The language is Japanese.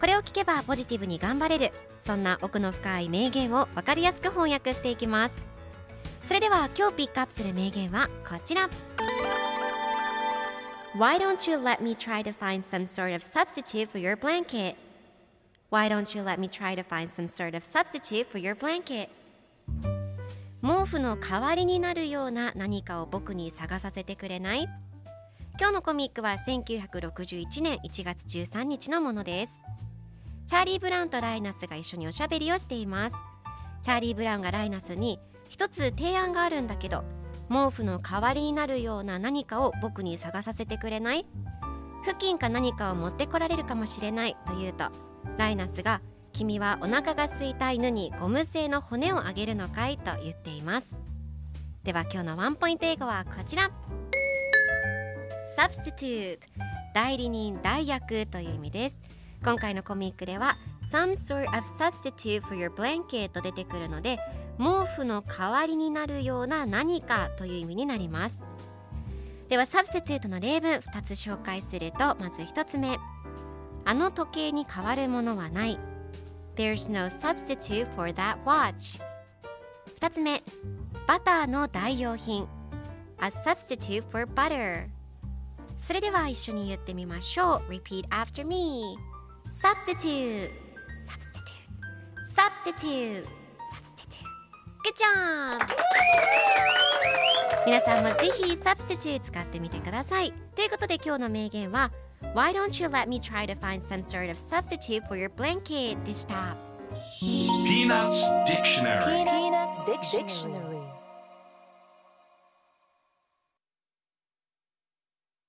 これを聞けばポジティブに頑張れるそんな奥の深い名言を分かりやすく翻訳していきますそれでは今日ピックアップする名言はこちら Why don't you let me try to find some sort of substitute for your blanket? Why don't you let me try to find some sort of substitute for your blanket? 毛布の代わりになるような何かを僕に探させてくれない今日のコミックは1961年1月13日のものですチャーリー・ブラウンとライナスが一緒におしゃべりをしています。チャーリー・ブラウンがライナスに一つ提案があるんだけど毛布の代わりになるような何かを僕に探させてくれない？付近か何かを持ってこられるかもしれない？と言うとライナスが君はお腹が空いた犬にゴム製の骨をあげるのかい？と言っています。では今日のワンポイント英語はこちら。Substitute 代理人代役という意味です。今回のコミックでは Some sort of substitute for your blanket と出てくるので毛布の代わりになるような何かという意味になりますでは substitute の例文2つ紹介するとまず1つ目あの時計に代わるものはない There's no substitute for that watch 2つ目バターの代用品 A substitute for butter それでは一緒に言ってみましょう Repeat after me Substitute Substitute Substitute Substitute Good job! 皆さんもぜひ Substitute 使ってみてくださいということで今日の名言は Why don't you let me try to find some sort of substitute for your blanket でした Peanuts Dictionary Peanuts Dictionary.